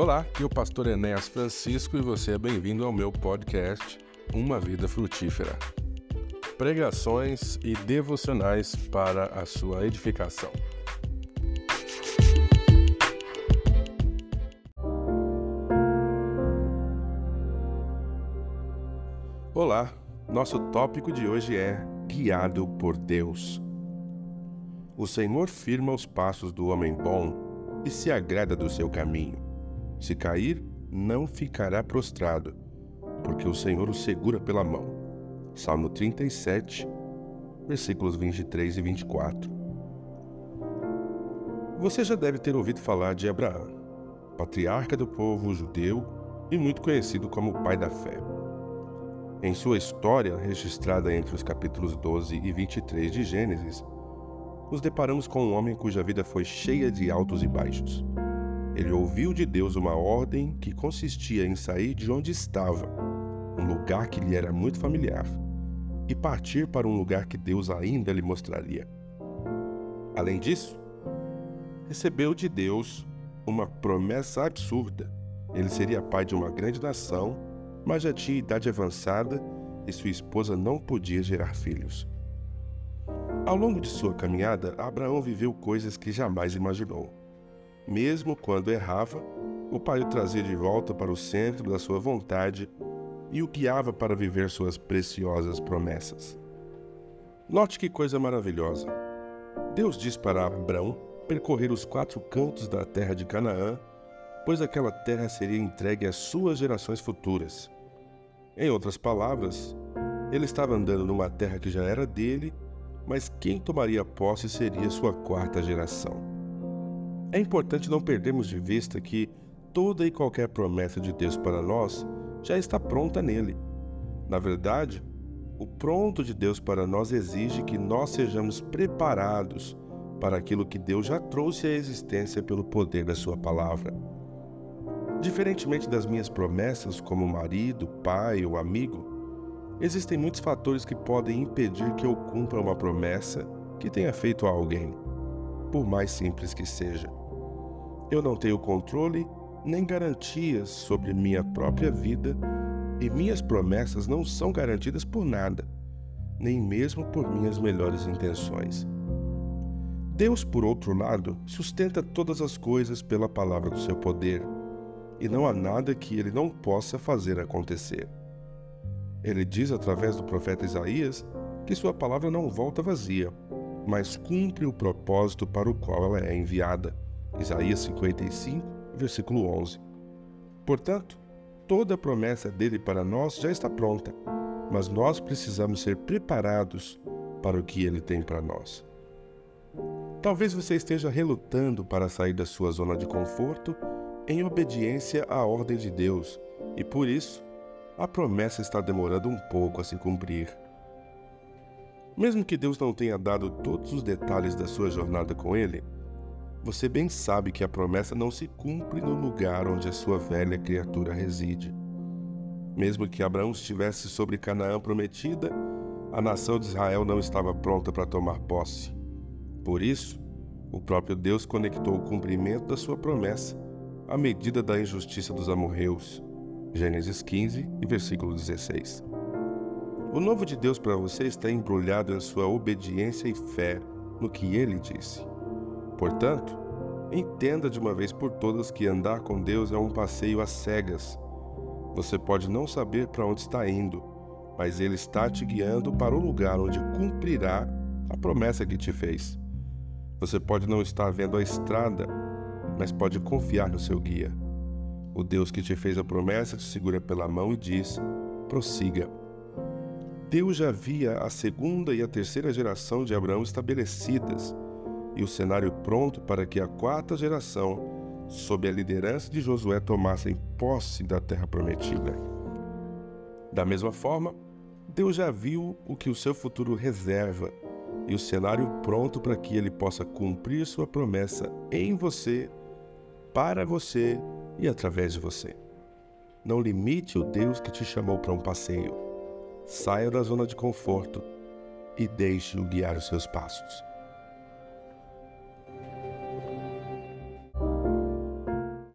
Olá, aqui é o pastor Enéas Francisco e você é bem-vindo ao meu podcast Uma Vida Frutífera. Pregações e devocionais para a sua edificação. Olá, nosso tópico de hoje é Guiado por Deus. O Senhor firma os passos do homem bom e se agrada do seu caminho. Se cair, não ficará prostrado, porque o Senhor o segura pela mão. Salmo 37, versículos 23 e 24. Você já deve ter ouvido falar de Abraão, patriarca do povo judeu e muito conhecido como pai da fé. Em sua história, registrada entre os capítulos 12 e 23 de Gênesis, nos deparamos com um homem cuja vida foi cheia de altos e baixos. Ele ouviu de Deus uma ordem que consistia em sair de onde estava, um lugar que lhe era muito familiar, e partir para um lugar que Deus ainda lhe mostraria. Além disso, recebeu de Deus uma promessa absurda. Ele seria pai de uma grande nação, mas já tinha idade avançada e sua esposa não podia gerar filhos. Ao longo de sua caminhada, Abraão viveu coisas que jamais imaginou. Mesmo quando errava, o pai o trazia de volta para o centro da sua vontade e o guiava para viver suas preciosas promessas. Note que coisa maravilhosa. Deus diz para Abraão percorrer os quatro cantos da terra de Canaã, pois aquela terra seria entregue às suas gerações futuras. Em outras palavras, ele estava andando numa terra que já era dele, mas quem tomaria posse seria sua quarta geração. É importante não perdermos de vista que toda e qualquer promessa de Deus para nós já está pronta nele. Na verdade, o pronto de Deus para nós exige que nós sejamos preparados para aquilo que Deus já trouxe à existência pelo poder da Sua palavra. Diferentemente das minhas promessas como marido, pai ou amigo, existem muitos fatores que podem impedir que eu cumpra uma promessa que tenha feito a alguém, por mais simples que seja. Eu não tenho controle nem garantias sobre minha própria vida e minhas promessas não são garantidas por nada, nem mesmo por minhas melhores intenções. Deus, por outro lado, sustenta todas as coisas pela palavra do seu poder, e não há nada que ele não possa fazer acontecer. Ele diz através do profeta Isaías que sua palavra não volta vazia, mas cumpre o propósito para o qual ela é enviada. Isaías 55, versículo 11. Portanto, toda a promessa dele para nós já está pronta, mas nós precisamos ser preparados para o que ele tem para nós. Talvez você esteja relutando para sair da sua zona de conforto em obediência à ordem de Deus, e por isso a promessa está demorando um pouco a se cumprir. Mesmo que Deus não tenha dado todos os detalhes da sua jornada com Ele, você bem sabe que a promessa não se cumpre no lugar onde a sua velha criatura reside. Mesmo que Abraão estivesse sobre Canaã prometida, a nação de Israel não estava pronta para tomar posse. Por isso, o próprio Deus conectou o cumprimento da sua promessa à medida da injustiça dos amorreus. Gênesis 15 e versículo 16. O novo de Deus para você está embrulhado em sua obediência e fé no que ele disse. Portanto, entenda de uma vez por todas que andar com Deus é um passeio às cegas. Você pode não saber para onde está indo, mas Ele está te guiando para o lugar onde cumprirá a promessa que te fez. Você pode não estar vendo a estrada, mas pode confiar no seu guia. O Deus que te fez a promessa te segura pela mão e diz: prossiga. Deus já via a segunda e a terceira geração de Abraão estabelecidas e o cenário pronto para que a quarta geração, sob a liderança de Josué, tomassem posse da terra prometida. Da mesma forma, Deus já viu o que o seu futuro reserva e o cenário pronto para que ele possa cumprir sua promessa em você, para você e através de você. Não limite o Deus que te chamou para um passeio. Saia da zona de conforto e deixe-o guiar os seus passos.